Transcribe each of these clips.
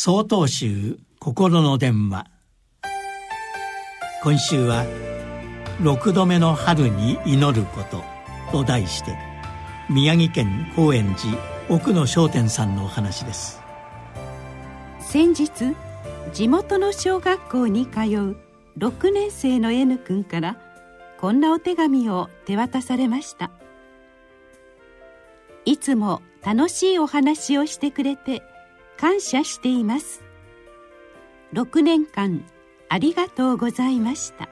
総統集心の電話。今週は「六度目の春に祈ること」と題して宮城県高円寺奥野商店さんのお話です。先日地元の小学校に通う6年生の N 君からこんなお手紙を手渡されました。いつも楽しいお話をしてくれて感謝しています。6年間ありがとうございました。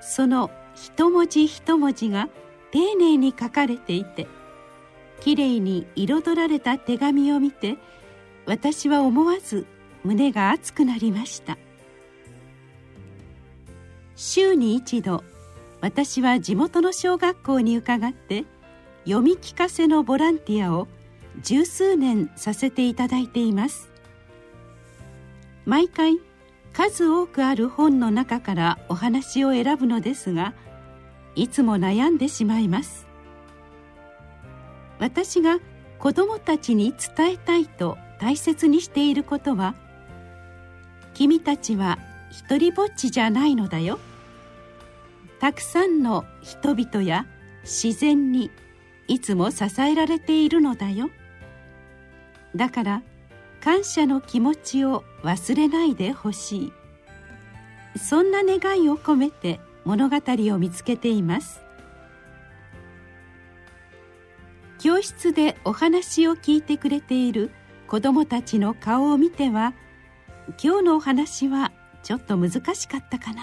その一文字一文字が丁寧に書かれていてきれいに彩られた手紙を見て私は思わず胸が熱くなりました。週に一度私は地元の小学校に伺って読み聞かせのボランティアを十数年させていただいています。毎回数多くある本の中からお話を選ぶのですがいつも悩んでしまいます。私が子どもたちに伝えたいと大切にしていることは君たちは一りぼっちじゃないのだよ。たくさんの人々や自然にいつも支えられているのだよ。だから感謝の気持ちを忘れないでほしい。そんな願いを込めて物語を見つけています。教室でお話を聞いてくれている子どもたちの顔を見ては今日のお話はちょっと難しかったかな。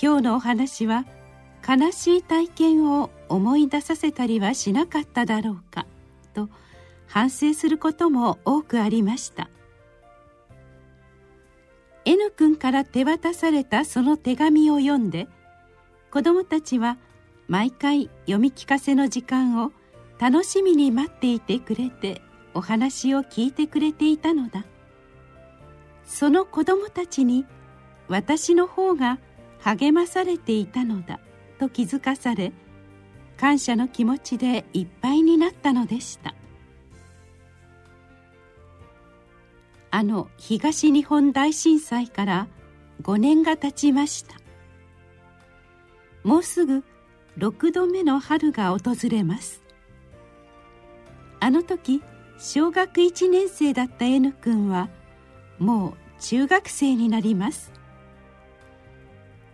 今日のお話は悲しい体験を思い出させたりはしなかっただろうか。と反省することも多くありました。N 君から手渡されたその手紙を読んで子どもたちは毎回読み聞かせの時間を楽しみに待っていてくれてお話を聞いてくれていたのだ。その子どもたちに私の方が励まされていたのだと気づかされ感謝の気持ちでいっぱいになったのでした。あの東日本大震災から5年が経ちました。もうすぐ6度目の春が訪れます。あの時小学1年生だった N 君はもう中学生になります。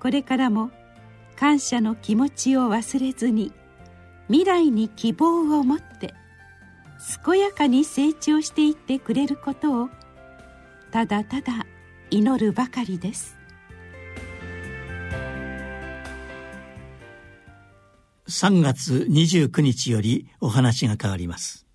これからも感謝の気持ちを忘れずに未来に希望を持って健やかに成長していってくれることをただただ祈るばかりです。3月29日よりお話が変わります。